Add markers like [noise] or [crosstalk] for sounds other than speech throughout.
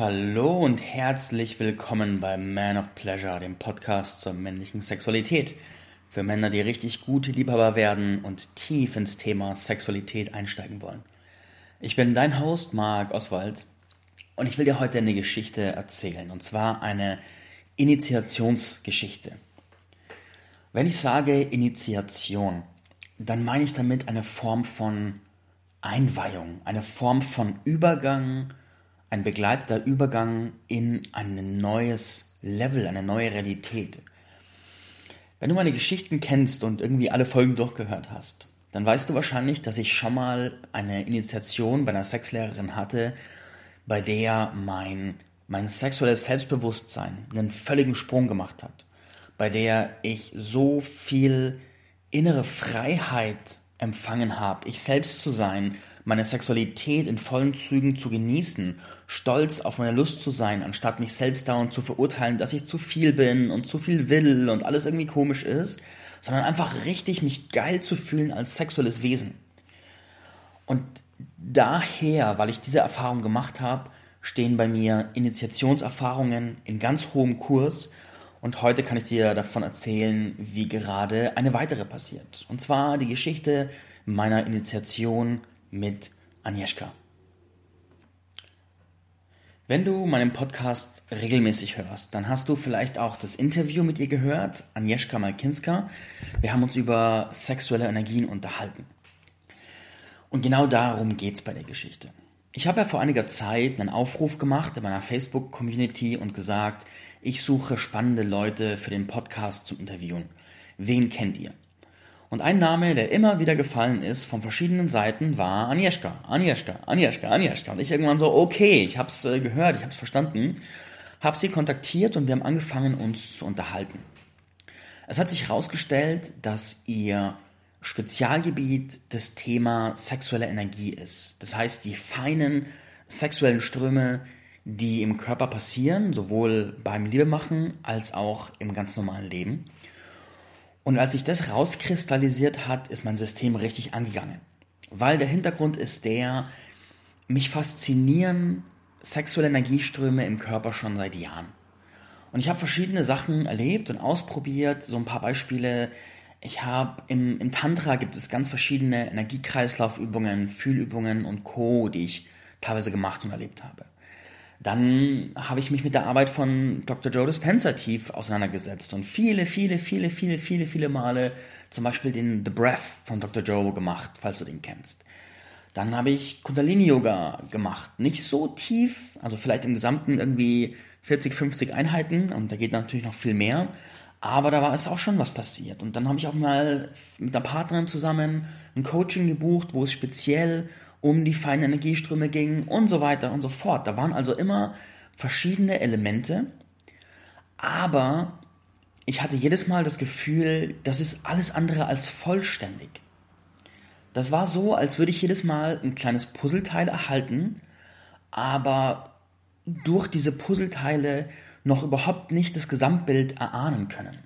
Hallo und herzlich willkommen bei Man of Pleasure, dem Podcast zur männlichen Sexualität. Für Männer, die richtig gute Liebhaber werden und tief ins Thema Sexualität einsteigen wollen. Ich bin dein Host, Marc Oswald, und ich will dir heute eine Geschichte erzählen, und zwar eine Initiationsgeschichte. Wenn ich sage Initiation, dann meine ich damit eine Form von Einweihung, eine Form von Übergang, ein begleiteter Übergang in ein neues Level, eine neue Realität. Wenn du meine Geschichten kennst und irgendwie alle Folgen durchgehört hast, dann weißt du wahrscheinlich, dass ich schon mal eine Initiation bei einer Sexlehrerin hatte, bei der mein, mein sexuelles Selbstbewusstsein einen völligen Sprung gemacht hat, bei der ich so viel innere Freiheit empfangen habe, ich selbst zu sein, meine Sexualität in vollen Zügen zu genießen, stolz auf meine Lust zu sein, anstatt mich selbst dauernd zu verurteilen, dass ich zu viel bin und zu viel will und alles irgendwie komisch ist, sondern einfach richtig mich geil zu fühlen als sexuelles Wesen. Und daher, weil ich diese Erfahrung gemacht habe, stehen bei mir Initiationserfahrungen in ganz hohem Kurs und heute kann ich dir davon erzählen, wie gerade eine weitere passiert. Und zwar die Geschichte meiner Initiation mit Agnieszka. Wenn du meinen Podcast regelmäßig hörst, dann hast du vielleicht auch das Interview mit ihr gehört, Agnieszka Malkinska. Wir haben uns über sexuelle Energien unterhalten. Und genau darum geht es bei der Geschichte. Ich habe ja vor einiger Zeit einen Aufruf gemacht in meiner Facebook-Community und gesagt, ich suche spannende Leute für den Podcast zum Interviewen. Wen kennt ihr? Und ein Name, der immer wieder gefallen ist von verschiedenen Seiten, war Agnieszka, Agnieszka, Agnieszka, Agnieszka. Und ich irgendwann so, okay, ich hab's äh, gehört, ich hab's verstanden, hab sie kontaktiert und wir haben angefangen, uns zu unterhalten. Es hat sich herausgestellt, dass ihr Spezialgebiet das Thema sexuelle Energie ist. Das heißt, die feinen sexuellen Ströme, die im Körper passieren, sowohl beim Liebemachen als auch im ganz normalen Leben. Und als sich das rauskristallisiert hat, ist mein System richtig angegangen. Weil der Hintergrund ist der, mich faszinieren sexuelle Energieströme im Körper schon seit Jahren. Und ich habe verschiedene Sachen erlebt und ausprobiert, so ein paar Beispiele. Ich habe im, im Tantra gibt es ganz verschiedene Energiekreislaufübungen, Fühlübungen und Co, die ich teilweise gemacht und erlebt habe. Dann habe ich mich mit der Arbeit von Dr. Joe Dispenza tief auseinandergesetzt und viele, viele, viele, viele, viele, viele Male zum Beispiel den The Breath von Dr. Joe gemacht, falls du den kennst. Dann habe ich Kundalini Yoga gemacht. Nicht so tief, also vielleicht im Gesamten irgendwie 40, 50 Einheiten und da geht natürlich noch viel mehr. Aber da war es auch schon was passiert. Und dann habe ich auch mal mit einer Partnerin zusammen ein Coaching gebucht, wo es speziell um die feinen Energieströme ging und so weiter und so fort. Da waren also immer verschiedene Elemente, aber ich hatte jedes Mal das Gefühl, das ist alles andere als vollständig. Das war so, als würde ich jedes Mal ein kleines Puzzleteil erhalten, aber durch diese Puzzleteile noch überhaupt nicht das Gesamtbild erahnen können.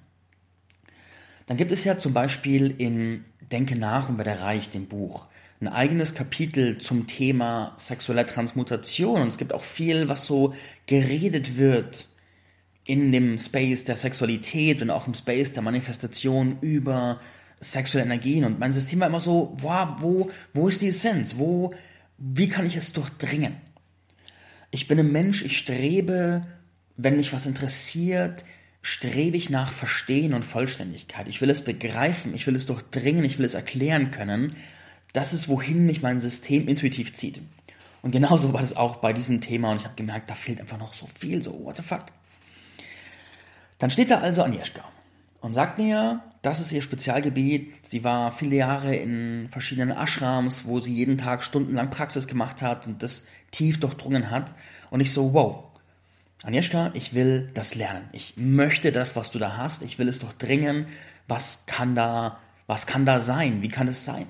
Dann gibt es ja zum Beispiel in Denke nach und werde reich, dem Buch, ein eigenes Kapitel zum Thema sexuelle Transmutation und es gibt auch viel, was so geredet wird in dem Space der Sexualität und auch im Space der Manifestation über sexuelle Energien und mein System war immer so, wow, wo, wo ist die Essenz? Wo, wie kann ich es durchdringen? Ich bin ein Mensch, ich strebe, wenn mich was interessiert, strebe ich nach Verstehen und Vollständigkeit. Ich will es begreifen, ich will es durchdringen, ich will es erklären können, das ist, wohin mich mein System intuitiv zieht. Und genauso war das auch bei diesem Thema und ich habe gemerkt, da fehlt einfach noch so viel, so what the fuck. Dann steht da also Agnieszka und sagt mir, das ist ihr Spezialgebiet. Sie war viele Jahre in verschiedenen Ashrams, wo sie jeden Tag stundenlang Praxis gemacht hat und das tief durchdrungen hat. Und ich so, wow, Agnieszka, ich will das lernen. Ich möchte das, was du da hast. Ich will es durchdringen. Was kann da, was kann da sein? Wie kann es sein?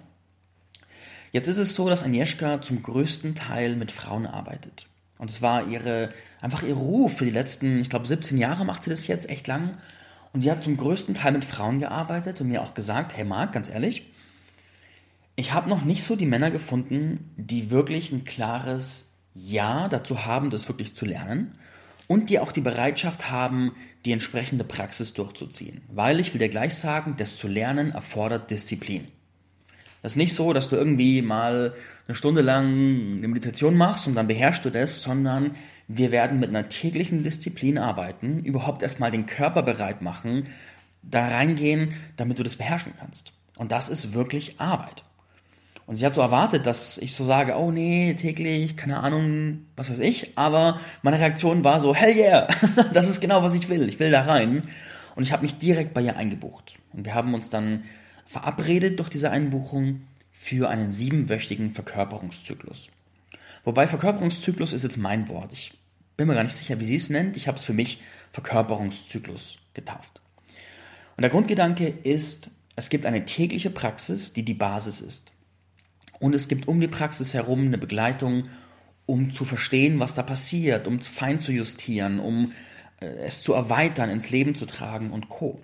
Jetzt ist es so, dass Agnieszka zum größten Teil mit Frauen arbeitet. Und es war ihre, einfach ihr Ruf für die letzten, ich glaube 17 Jahre macht sie das jetzt, echt lang. Und die hat zum größten Teil mit Frauen gearbeitet und mir auch gesagt, hey Marc, ganz ehrlich, ich habe noch nicht so die Männer gefunden, die wirklich ein klares Ja dazu haben, das wirklich zu lernen und die auch die Bereitschaft haben, die entsprechende Praxis durchzuziehen. Weil ich will dir gleich sagen, das zu lernen erfordert Disziplin. Das ist nicht so, dass du irgendwie mal eine Stunde lang eine Meditation machst und dann beherrschst du das, sondern wir werden mit einer täglichen Disziplin arbeiten, überhaupt erstmal den Körper bereit machen, da reingehen, damit du das beherrschen kannst. Und das ist wirklich Arbeit. Und sie hat so erwartet, dass ich so sage, oh nee, täglich, keine Ahnung, was weiß ich. Aber meine Reaktion war so, hell yeah, [laughs] das ist genau, was ich will. Ich will da rein. Und ich habe mich direkt bei ihr eingebucht. Und wir haben uns dann verabredet durch diese Einbuchung für einen siebenwöchigen Verkörperungszyklus. Wobei Verkörperungszyklus ist jetzt mein Wort. Ich bin mir gar nicht sicher, wie sie es nennt. Ich habe es für mich Verkörperungszyklus getauft. Und der Grundgedanke ist, es gibt eine tägliche Praxis, die die Basis ist. Und es gibt um die Praxis herum eine Begleitung, um zu verstehen, was da passiert, um fein zu justieren, um äh, es zu erweitern, ins Leben zu tragen und co.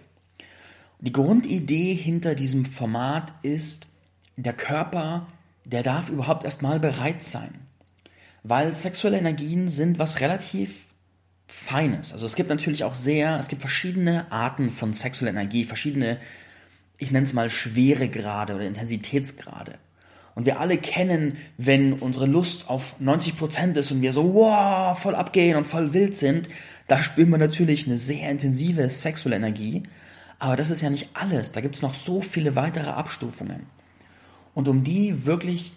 Die Grundidee hinter diesem Format ist, der Körper, der darf überhaupt erstmal bereit sein. Weil sexuelle Energien sind was relativ Feines. Also es gibt natürlich auch sehr, es gibt verschiedene Arten von sexueller Energie, verschiedene, ich nenne es mal Schweregrade oder Intensitätsgrade. Und wir alle kennen, wenn unsere Lust auf 90% ist und wir so, wow, voll abgehen und voll wild sind, da spüren wir natürlich eine sehr intensive sexuelle Energie. Aber das ist ja nicht alles. Da gibt es noch so viele weitere Abstufungen. Und um die wirklich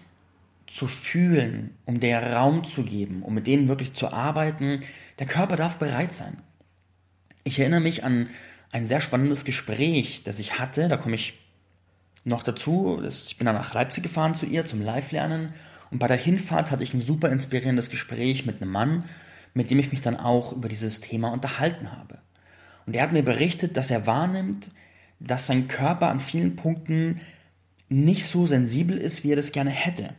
zu fühlen, um der Raum zu geben, um mit denen wirklich zu arbeiten, der Körper darf bereit sein. Ich erinnere mich an ein sehr spannendes Gespräch, das ich hatte, da komme ich noch dazu, ich bin dann nach Leipzig gefahren zu ihr zum Live-Lernen und bei der Hinfahrt hatte ich ein super inspirierendes Gespräch mit einem Mann, mit dem ich mich dann auch über dieses Thema unterhalten habe. Und er hat mir berichtet, dass er wahrnimmt, dass sein Körper an vielen Punkten nicht so sensibel ist, wie er das gerne hätte.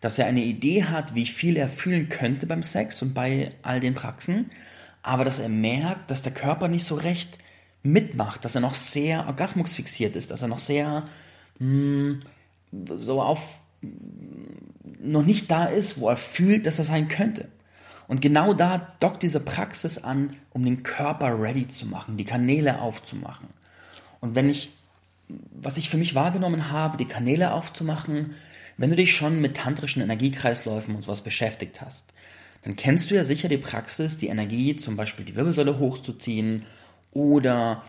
Dass er eine Idee hat, wie viel er fühlen könnte beim Sex und bei all den Praxen, aber dass er merkt, dass der Körper nicht so recht mitmacht, dass er noch sehr orgasmusfixiert ist, dass er noch sehr hm, so auf noch nicht da ist, wo er fühlt, dass er sein könnte. Und genau da dockt diese Praxis an, um den Körper ready zu machen, die Kanäle aufzumachen. Und wenn ich, was ich für mich wahrgenommen habe, die Kanäle aufzumachen, wenn du dich schon mit tantrischen Energiekreisläufen und sowas beschäftigt hast, dann kennst du ja sicher die Praxis, die Energie, zum Beispiel die Wirbelsäule hochzuziehen oder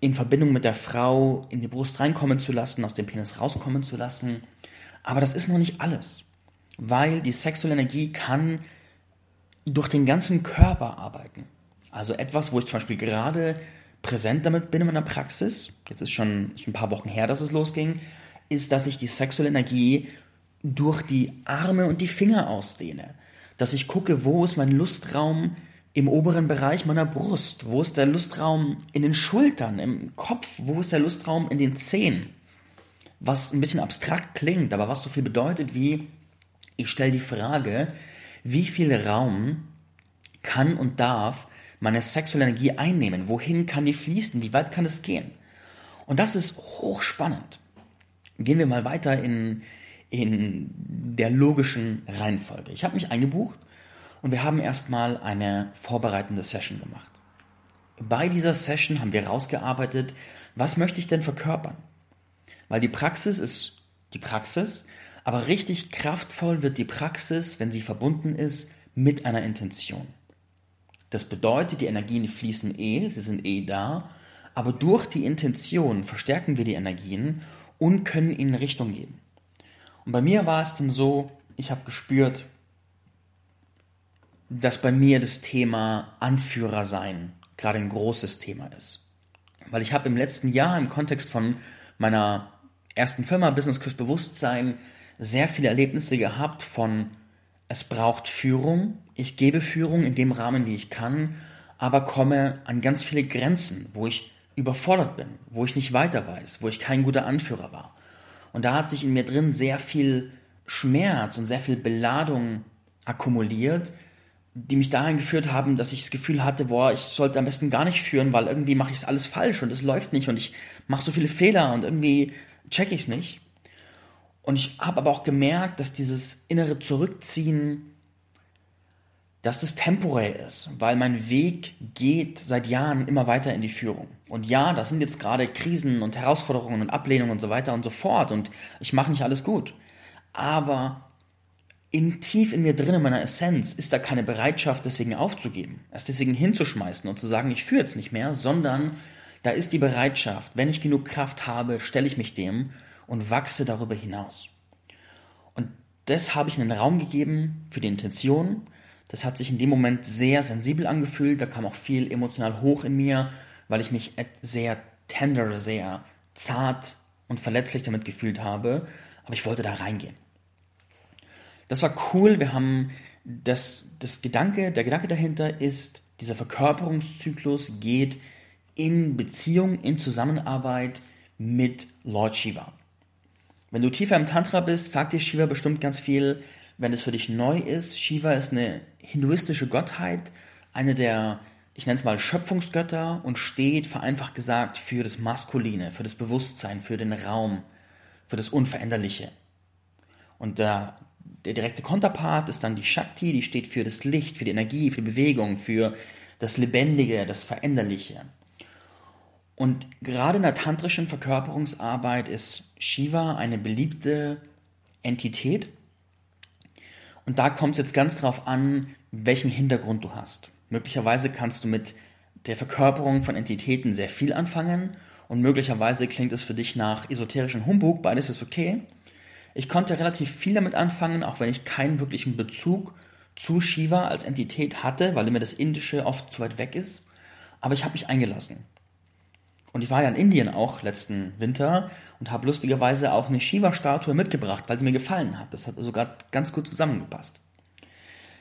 in Verbindung mit der Frau in die Brust reinkommen zu lassen, aus dem Penis rauskommen zu lassen. Aber das ist noch nicht alles, weil die sexuelle Energie kann durch den ganzen Körper arbeiten. Also etwas, wo ich zum Beispiel gerade präsent damit bin in meiner Praxis, jetzt ist schon, schon ein paar Wochen her, dass es losging, ist, dass ich die sexuelle Energie durch die Arme und die Finger ausdehne. Dass ich gucke, wo ist mein Lustraum, im oberen Bereich meiner Brust? Wo ist der Lustraum in den Schultern, im Kopf? Wo ist der Lustraum in den Zehen? Was ein bisschen abstrakt klingt, aber was so viel bedeutet wie, ich stelle die Frage, wie viel Raum kann und darf meine sexuelle Energie einnehmen? Wohin kann die fließen? Wie weit kann es gehen? Und das ist hochspannend. Gehen wir mal weiter in, in der logischen Reihenfolge. Ich habe mich eingebucht und wir haben erstmal eine vorbereitende Session gemacht. Bei dieser Session haben wir rausgearbeitet, was möchte ich denn verkörpern? Weil die Praxis ist die Praxis, aber richtig kraftvoll wird die Praxis, wenn sie verbunden ist mit einer Intention. Das bedeutet, die Energien fließen eh, sie sind eh da, aber durch die Intention verstärken wir die Energien und können ihnen Richtung geben. Und bei mir war es dann so, ich habe gespürt, dass bei mir das Thema Anführer sein gerade ein großes Thema ist. Weil ich habe im letzten Jahr im Kontext von meiner ersten Firma Business Kurs Bewusstsein sehr viele Erlebnisse gehabt von es braucht Führung, ich gebe Führung in dem Rahmen, wie ich kann, aber komme an ganz viele Grenzen, wo ich überfordert bin, wo ich nicht weiter weiß, wo ich kein guter Anführer war. Und da hat sich in mir drin sehr viel Schmerz und sehr viel Beladung akkumuliert, die mich dahin geführt haben, dass ich das Gefühl hatte, boah, ich sollte am besten gar nicht führen, weil irgendwie mache ich alles falsch und es läuft nicht und ich mache so viele Fehler und irgendwie check ich es nicht. Und ich habe aber auch gemerkt, dass dieses innere Zurückziehen dass es temporär ist, weil mein Weg geht seit Jahren immer weiter in die Führung. Und ja, das sind jetzt gerade Krisen und Herausforderungen und Ablehnungen und so weiter und so fort und ich mache nicht alles gut. Aber in tief in mir drin, in meiner Essenz, ist da keine Bereitschaft, deswegen aufzugeben, es deswegen hinzuschmeißen und zu sagen, ich führe jetzt nicht mehr, sondern da ist die Bereitschaft, wenn ich genug Kraft habe, stelle ich mich dem und wachse darüber hinaus. Und das habe ich in den Raum gegeben für die Intention, das hat sich in dem Moment sehr sensibel angefühlt. Da kam auch viel emotional hoch in mir, weil ich mich sehr tender, sehr zart und verletzlich damit gefühlt habe. Aber ich wollte da reingehen. Das war cool. Wir haben das, das Gedanke, der Gedanke dahinter ist, dieser Verkörperungszyklus geht in Beziehung, in Zusammenarbeit mit Lord Shiva. Wenn du tiefer im Tantra bist, sagt dir Shiva bestimmt ganz viel wenn es für dich neu ist, Shiva ist eine hinduistische Gottheit, eine der, ich nenne es mal Schöpfungsgötter und steht, vereinfacht gesagt, für das Maskuline, für das Bewusstsein, für den Raum, für das Unveränderliche. Und der, der direkte Konterpart ist dann die Shakti, die steht für das Licht, für die Energie, für die Bewegung, für das Lebendige, das Veränderliche. Und gerade in der tantrischen Verkörperungsarbeit ist Shiva eine beliebte Entität, und da kommt es jetzt ganz drauf an, welchen Hintergrund du hast. Möglicherweise kannst du mit der Verkörperung von Entitäten sehr viel anfangen und möglicherweise klingt es für dich nach esoterischen Humbug, beides ist okay. Ich konnte relativ viel damit anfangen, auch wenn ich keinen wirklichen Bezug zu Shiva als Entität hatte, weil mir das Indische oft zu weit weg ist. Aber ich habe mich eingelassen. Und ich war ja in Indien auch letzten Winter und habe lustigerweise auch eine Shiva-Statue mitgebracht, weil sie mir gefallen hat. Das hat gerade ganz gut zusammengepasst.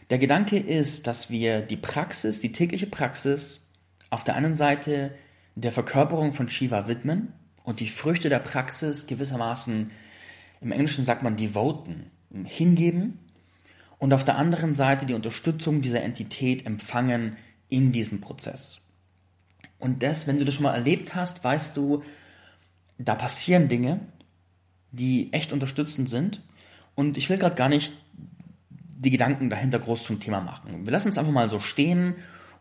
Der Gedanke ist, dass wir die Praxis, die tägliche Praxis, auf der einen Seite der Verkörperung von Shiva widmen und die Früchte der Praxis gewissermaßen, im Englischen sagt man devoten, hingeben und auf der anderen Seite die Unterstützung dieser Entität empfangen in diesem Prozess. Und das, wenn du das schon mal erlebt hast, weißt du, da passieren Dinge, die echt unterstützend sind. Und ich will gerade gar nicht die Gedanken dahinter groß zum Thema machen. Wir lassen es einfach mal so stehen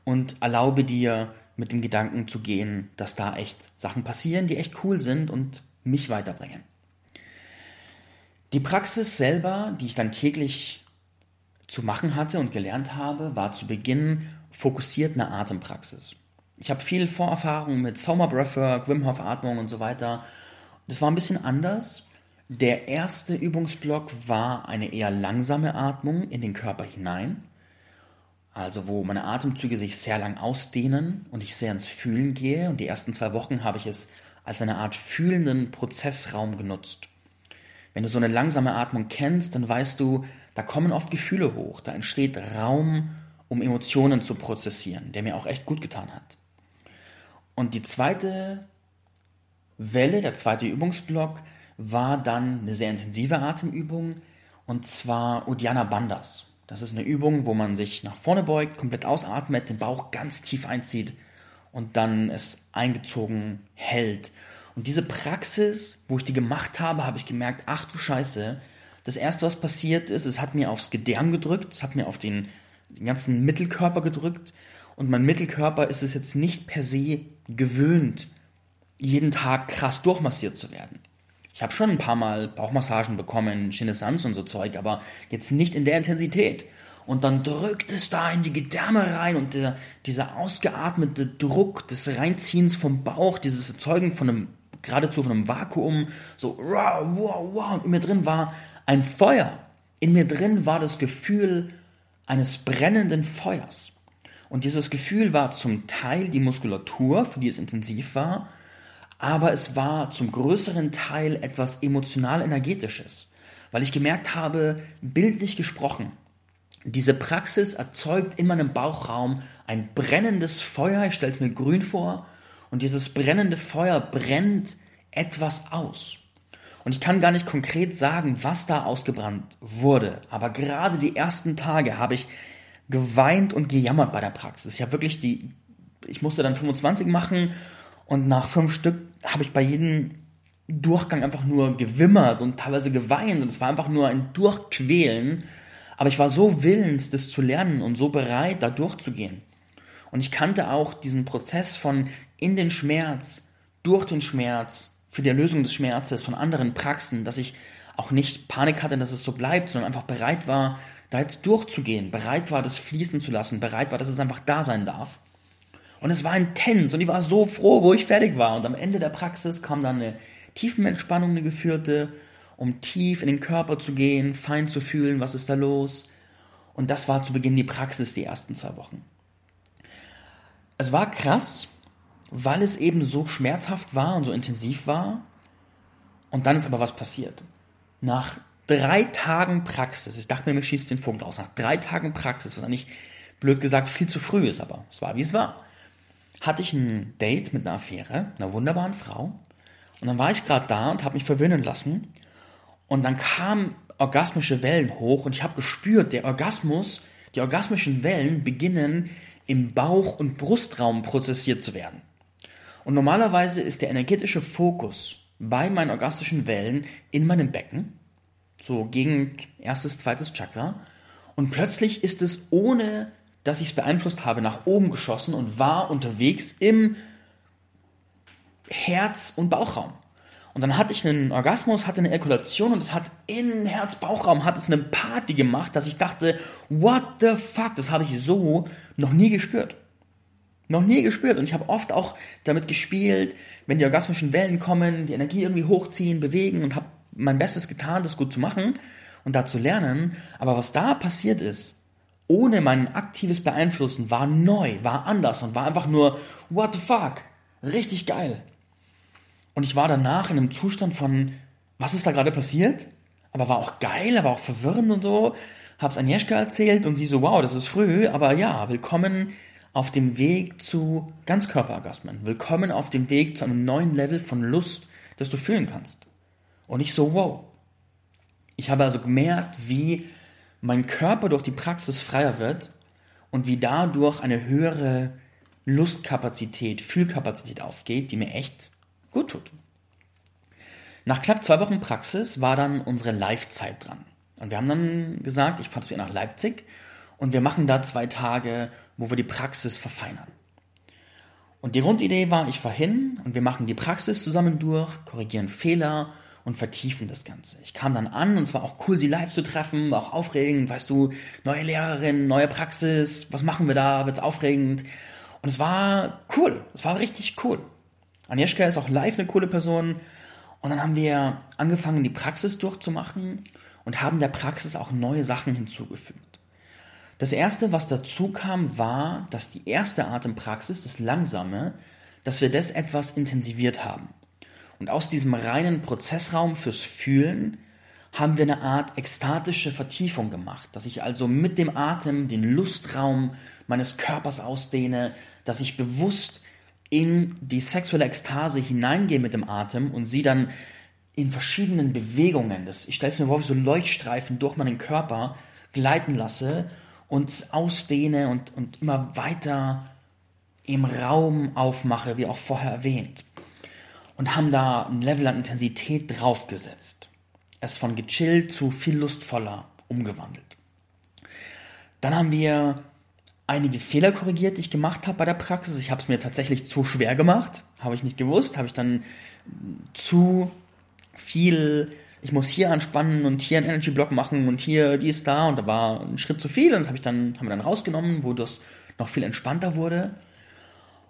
und erlaube dir, mit dem Gedanken zu gehen, dass da echt Sachen passieren, die echt cool sind und mich weiterbringen. Die Praxis selber, die ich dann täglich zu machen hatte und gelernt habe, war zu Beginn fokussiert eine Atempraxis. Ich habe viel Vorerfahrung mit Soma Breathwork, Wim Hof Atmung und so weiter. Das war ein bisschen anders. Der erste Übungsblock war eine eher langsame Atmung in den Körper hinein. Also wo meine Atemzüge sich sehr lang ausdehnen und ich sehr ins Fühlen gehe. Und die ersten zwei Wochen habe ich es als eine Art fühlenden Prozessraum genutzt. Wenn du so eine langsame Atmung kennst, dann weißt du, da kommen oft Gefühle hoch, da entsteht Raum, um Emotionen zu prozessieren, der mir auch echt gut getan hat. Und die zweite Welle, der zweite Übungsblock, war dann eine sehr intensive Atemübung und zwar Uddiyana Bandhas. Das ist eine Übung, wo man sich nach vorne beugt, komplett ausatmet, den Bauch ganz tief einzieht und dann es eingezogen hält. Und diese Praxis, wo ich die gemacht habe, habe ich gemerkt, ach du Scheiße, das erste, was passiert ist, es hat mir aufs Gedärm gedrückt, es hat mir auf den, den ganzen Mittelkörper gedrückt und mein Mittelkörper ist es jetzt nicht per se gewöhnt, jeden Tag krass durchmassiert zu werden. Ich habe schon ein paar Mal Bauchmassagen bekommen, Chinesans und so Zeug, aber jetzt nicht in der Intensität. Und dann drückt es da in die Gedärme rein und der, dieser ausgeatmete Druck des Reinziehens vom Bauch, dieses Erzeugen von einem, geradezu von einem Vakuum, so wow, wow, wow, und in mir drin war ein Feuer. In mir drin war das Gefühl eines brennenden Feuers. Und dieses Gefühl war zum Teil die Muskulatur, für die es intensiv war, aber es war zum größeren Teil etwas emotional-energetisches, weil ich gemerkt habe, bildlich gesprochen, diese Praxis erzeugt in meinem Bauchraum ein brennendes Feuer, ich stelle es mir grün vor, und dieses brennende Feuer brennt etwas aus. Und ich kann gar nicht konkret sagen, was da ausgebrannt wurde, aber gerade die ersten Tage habe ich geweint und gejammert bei der Praxis. Ich habe wirklich die, ich musste dann 25 machen und nach fünf Stück habe ich bei jedem Durchgang einfach nur gewimmert und teilweise geweint und es war einfach nur ein Durchquälen. Aber ich war so willens, das zu lernen und so bereit, da durchzugehen. Und ich kannte auch diesen Prozess von in den Schmerz, durch den Schmerz, für die Erlösung des Schmerzes von anderen Praxen, dass ich auch nicht Panik hatte, dass es so bleibt, sondern einfach bereit war, da jetzt durchzugehen, bereit war, das fließen zu lassen, bereit war, dass es einfach da sein darf. Und es war intens und ich war so froh, wo ich fertig war. Und am Ende der Praxis kam dann eine Tiefenentspannung, eine geführte, um tief in den Körper zu gehen, fein zu fühlen, was ist da los. Und das war zu Beginn die Praxis, die ersten zwei Wochen. Es war krass, weil es eben so schmerzhaft war und so intensiv war. Und dann ist aber was passiert. Nach drei Tagen Praxis, ich dachte mir, mir schießt den Vogel aus, nach drei Tagen Praxis, was eigentlich blöd gesagt viel zu früh ist, aber es war wie es war, hatte ich ein Date mit einer Affäre, einer wunderbaren Frau. Und dann war ich gerade da und habe mich verwöhnen lassen. Und dann kamen orgasmische Wellen hoch und ich habe gespürt, der Orgasmus, die orgasmischen Wellen beginnen im Bauch- und Brustraum prozessiert zu werden. Und normalerweise ist der energetische Fokus bei meinen orgastischen Wellen in meinem Becken, so gegen erstes, zweites Chakra. Und plötzlich ist es, ohne dass ich es beeinflusst habe, nach oben geschossen und war unterwegs im Herz- und Bauchraum. Und dann hatte ich einen Orgasmus, hatte eine Ejakulation und es hat in Herz-Bauchraum hat es eine Party gemacht, dass ich dachte, what the fuck, das habe ich so noch nie gespürt. Noch nie gespürt. Und ich habe oft auch damit gespielt, wenn die orgasmischen Wellen kommen, die Energie irgendwie hochziehen, bewegen und habe mein Bestes getan, das gut zu machen und da zu lernen. Aber was da passiert ist, ohne mein aktives Beeinflussen, war neu, war anders und war einfach nur, what the fuck, richtig geil. Und ich war danach in einem Zustand von, was ist da gerade passiert? Aber war auch geil, aber auch verwirrend und so. Hab's Agnieszka erzählt und sie so, wow, das ist früh, aber ja, willkommen auf dem Weg zu Ganzkörperorgasmen. Willkommen auf dem Weg zu einem neuen Level von Lust, das du fühlen kannst. Und ich so, wow. Ich habe also gemerkt, wie mein Körper durch die Praxis freier wird und wie dadurch eine höhere Lustkapazität, Fühlkapazität aufgeht, die mir echt gut tut. Nach knapp zwei Wochen Praxis war dann unsere Live-Zeit dran. Und wir haben dann gesagt, ich fahre zu ihr nach Leipzig und wir machen da zwei Tage, wo wir die Praxis verfeinern. Und die Grundidee war, ich fahre hin und wir machen die Praxis zusammen durch, korrigieren Fehler und vertiefen das Ganze. Ich kam dann an und es war auch cool, sie live zu treffen, war auch aufregend, weißt du, neue Lehrerin, neue Praxis, was machen wir da, wird's aufregend. Und es war cool, es war richtig cool. Agnieszka ist auch live eine coole Person. Und dann haben wir angefangen, die Praxis durchzumachen und haben der Praxis auch neue Sachen hinzugefügt. Das erste, was dazu kam, war, dass die erste Atempraxis, das Langsame, dass wir das etwas intensiviert haben. Und aus diesem reinen Prozessraum fürs Fühlen haben wir eine Art ekstatische Vertiefung gemacht, dass ich also mit dem Atem den Lustraum meines Körpers ausdehne, dass ich bewusst in die sexuelle Ekstase hineingehe mit dem Atem und sie dann in verschiedenen Bewegungen, das, ich stelle es mir vor, wie so Leuchtstreifen durch meinen Körper gleiten lasse und ausdehne und, und immer weiter im Raum aufmache, wie auch vorher erwähnt. Und haben da ein Level an Intensität draufgesetzt. Es von gechillt zu viel lustvoller umgewandelt. Dann haben wir einige Fehler korrigiert, die ich gemacht habe bei der Praxis. Ich habe es mir tatsächlich zu schwer gemacht, habe ich nicht gewusst, habe ich dann zu viel, ich muss hier anspannen und hier einen Energy Block machen und hier dies da und da war ein Schritt zu viel und das habe ich dann haben wir dann rausgenommen, wo das noch viel entspannter wurde.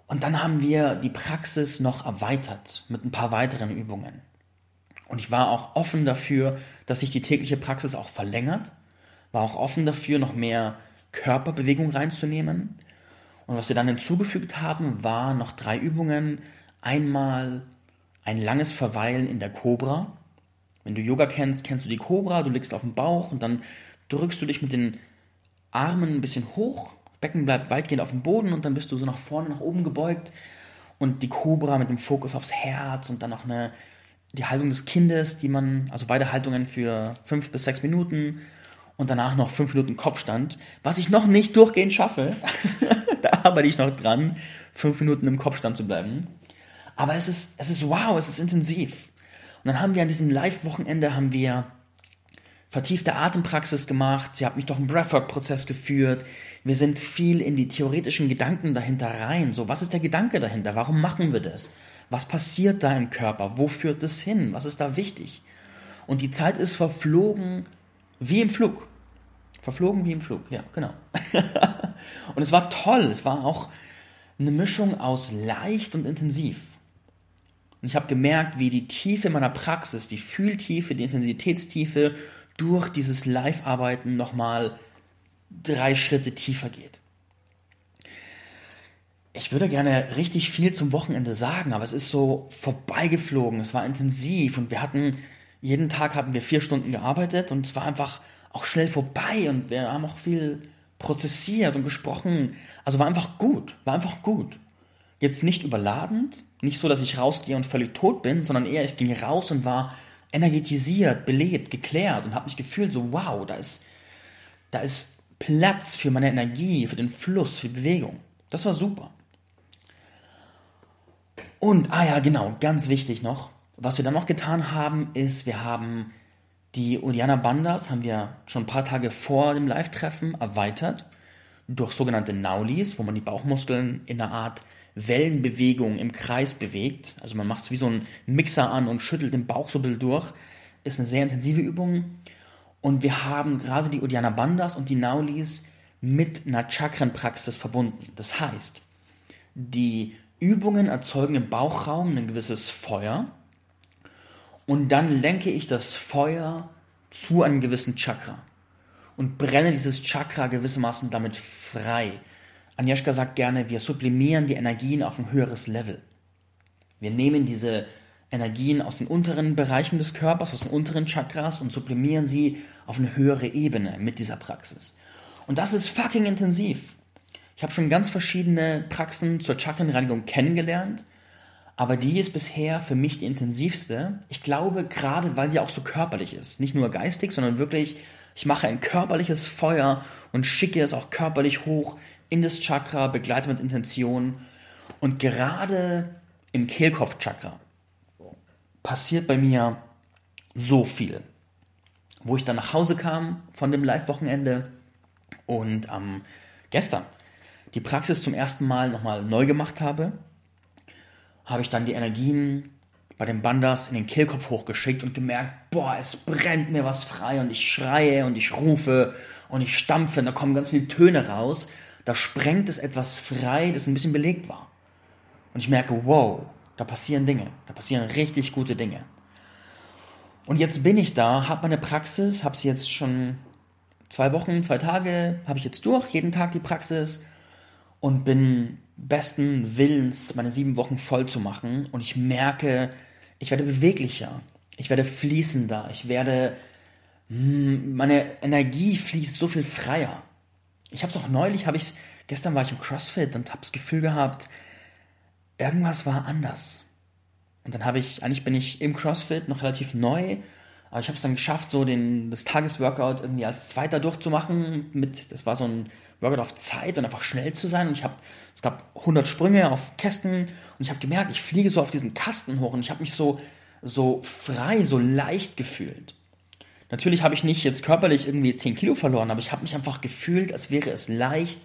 Und dann haben wir die Praxis noch erweitert mit ein paar weiteren Übungen. Und ich war auch offen dafür, dass sich die tägliche Praxis auch verlängert, war auch offen dafür, noch mehr Körperbewegung reinzunehmen. Und was wir dann hinzugefügt haben, war noch drei Übungen. Einmal ein langes Verweilen in der Cobra. Wenn du Yoga kennst, kennst du die Cobra, du liegst auf dem Bauch und dann drückst du dich mit den Armen ein bisschen hoch, Becken bleibt weitgehend auf dem Boden und dann bist du so nach vorne, nach oben gebeugt und die Cobra mit dem Fokus aufs Herz und dann noch eine, die Haltung des Kindes, die man, also beide Haltungen für fünf bis sechs Minuten und danach noch fünf Minuten Kopfstand, was ich noch nicht durchgehend schaffe. [laughs] da arbeite ich noch dran, fünf Minuten im Kopfstand zu bleiben. Aber es ist, es ist wow, es ist intensiv. Und dann haben wir an diesem Live-Wochenende haben wir vertiefte Atempraxis gemacht, sie hat mich durch einen Breathwork-Prozess geführt. Wir sind viel in die theoretischen Gedanken dahinter rein. So, was ist der Gedanke dahinter? Warum machen wir das? Was passiert da im Körper? Wo führt es hin? Was ist da wichtig? Und die Zeit ist verflogen wie im Flug. Verflogen wie im Flug, ja, genau. [laughs] und es war toll. Es war auch eine Mischung aus leicht und intensiv. Und ich habe gemerkt, wie die Tiefe meiner Praxis, die Fühltiefe, die Intensitätstiefe durch dieses Live-Arbeiten nochmal drei Schritte tiefer geht. Ich würde gerne richtig viel zum Wochenende sagen, aber es ist so vorbeigeflogen, es war intensiv und wir hatten, jeden Tag hatten wir vier Stunden gearbeitet und es war einfach auch schnell vorbei und wir haben auch viel prozessiert und gesprochen. Also war einfach gut, war einfach gut. Jetzt nicht überladend, nicht so, dass ich rausgehe und völlig tot bin, sondern eher ich ging raus und war energetisiert, belebt, geklärt und habe mich gefühlt so, wow, da ist, da ist Platz für meine Energie, für den Fluss, für Bewegung. Das war super. Und, ah ja, genau, ganz wichtig noch, was wir dann noch getan haben, ist, wir haben die Udiana Bandas haben wir schon ein paar Tage vor dem Live-Treffen erweitert durch sogenannte Naulis, wo man die Bauchmuskeln in einer Art Wellenbewegung im Kreis bewegt. Also man macht es wie so ein Mixer an und schüttelt den Bauch so ein bisschen durch. Ist eine sehr intensive Übung. Und wir haben gerade die Udiana Bandas und die Naulis mit einer Chakrenpraxis verbunden. Das heißt, die Übungen erzeugen im Bauchraum ein gewisses Feuer und dann lenke ich das Feuer zu einem gewissen Chakra und brenne dieses Chakra gewissermaßen damit frei. Agnieszka sagt gerne, wir sublimieren die Energien auf ein höheres Level. Wir nehmen diese Energien aus den unteren Bereichen des Körpers, aus den unteren Chakras und sublimieren sie auf eine höhere Ebene mit dieser Praxis. Und das ist fucking intensiv. Ich habe schon ganz verschiedene Praxen zur Chakrenreinigung kennengelernt aber die ist bisher für mich die intensivste. Ich glaube, gerade weil sie auch so körperlich ist. Nicht nur geistig, sondern wirklich, ich mache ein körperliches Feuer und schicke es auch körperlich hoch in das Chakra, begleite mit Intention. Und gerade im Kehlkopfchakra passiert bei mir so viel. Wo ich dann nach Hause kam von dem Live-Wochenende und ähm, gestern die Praxis zum ersten Mal nochmal neu gemacht habe habe ich dann die Energien bei den Bandas in den Kehlkopf hochgeschickt und gemerkt, boah, es brennt mir was frei und ich schreie und ich rufe und ich stampfe und da kommen ganz viele Töne raus. Da sprengt es etwas frei, das ein bisschen belegt war. Und ich merke, wow, da passieren Dinge, da passieren richtig gute Dinge. Und jetzt bin ich da, habe meine Praxis, habe sie jetzt schon zwei Wochen, zwei Tage, habe ich jetzt durch, jeden Tag die Praxis und bin besten Willens, meine sieben Wochen voll zu machen. Und ich merke, ich werde beweglicher, ich werde fließender, ich werde, hm, meine Energie fließt so viel freier. Ich habe es auch neulich, habe ich gestern war ich im CrossFit und habe das Gefühl gehabt, irgendwas war anders. Und dann habe ich, eigentlich bin ich im CrossFit noch relativ neu, aber ich habe es dann geschafft, so den, das Tagesworkout irgendwie als Zweiter durchzumachen. Mit, das war so ein Workout auf Zeit und einfach schnell zu sein. Und ich habe, es gab 100 Sprünge auf Kästen und ich habe gemerkt, ich fliege so auf diesen Kasten hoch und ich habe mich so, so frei, so leicht gefühlt. Natürlich habe ich nicht jetzt körperlich irgendwie 10 Kilo verloren, aber ich habe mich einfach gefühlt, als wäre es leicht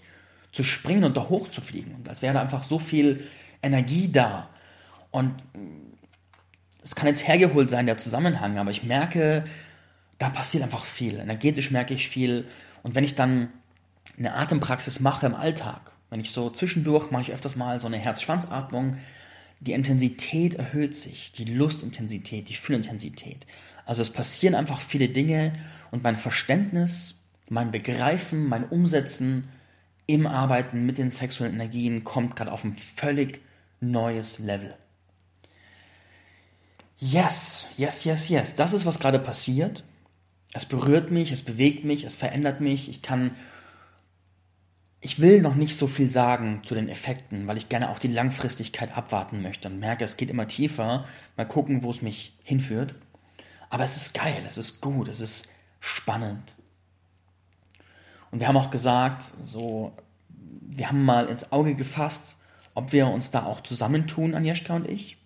zu springen und da hoch zu fliegen. Und als wäre da einfach so viel Energie da. Und es kann jetzt hergeholt sein, der Zusammenhang, aber ich merke, da passiert einfach viel. Energetisch merke ich viel. Und wenn ich dann eine Atempraxis mache im Alltag, wenn ich so zwischendurch mache ich öfters mal so eine Herz-Schwanz-Atmung, die Intensität erhöht sich, die Lustintensität, die Fühlintensität. Also es passieren einfach viele Dinge und mein Verständnis, mein Begreifen, mein Umsetzen im Arbeiten mit den sexuellen Energien kommt gerade auf ein völlig neues Level. Yes, yes, yes, yes. Das ist, was gerade passiert. Es berührt mich, es bewegt mich, es verändert mich. Ich kann ich will noch nicht so viel sagen zu den Effekten, weil ich gerne auch die Langfristigkeit abwarten möchte und merke, es geht immer tiefer. Mal gucken, wo es mich hinführt. Aber es ist geil, es ist gut, es ist spannend. Und wir haben auch gesagt, so, wir haben mal ins Auge gefasst, ob wir uns da auch zusammentun, Agnieszka und ich.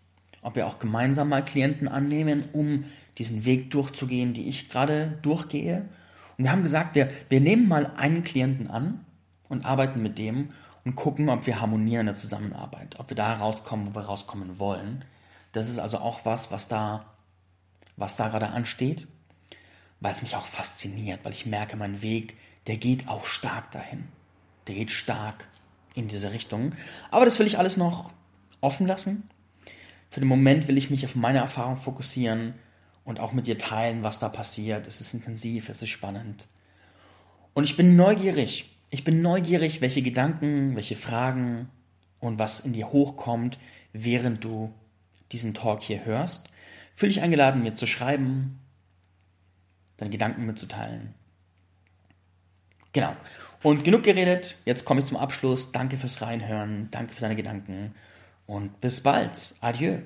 Ob wir auch gemeinsam mal Klienten annehmen, um diesen Weg durchzugehen, die ich gerade durchgehe. Und wir haben gesagt, wir, wir nehmen mal einen Klienten an und arbeiten mit dem und gucken, ob wir harmonieren in der Zusammenarbeit, ob wir da rauskommen, wo wir rauskommen wollen. Das ist also auch was, was da, was da gerade ansteht, weil es mich auch fasziniert, weil ich merke, mein Weg, der geht auch stark dahin. Der geht stark in diese Richtung. Aber das will ich alles noch offen lassen. Für den Moment will ich mich auf meine Erfahrung fokussieren und auch mit dir teilen, was da passiert. Es ist intensiv, es ist spannend. Und ich bin neugierig. Ich bin neugierig, welche Gedanken, welche Fragen und was in dir hochkommt, während du diesen Talk hier hörst. Fühl dich eingeladen, mir zu schreiben, deine Gedanken mitzuteilen. Genau. Und genug geredet. Jetzt komme ich zum Abschluss. Danke fürs Reinhören. Danke für deine Gedanken. Und bis bald. Adieu.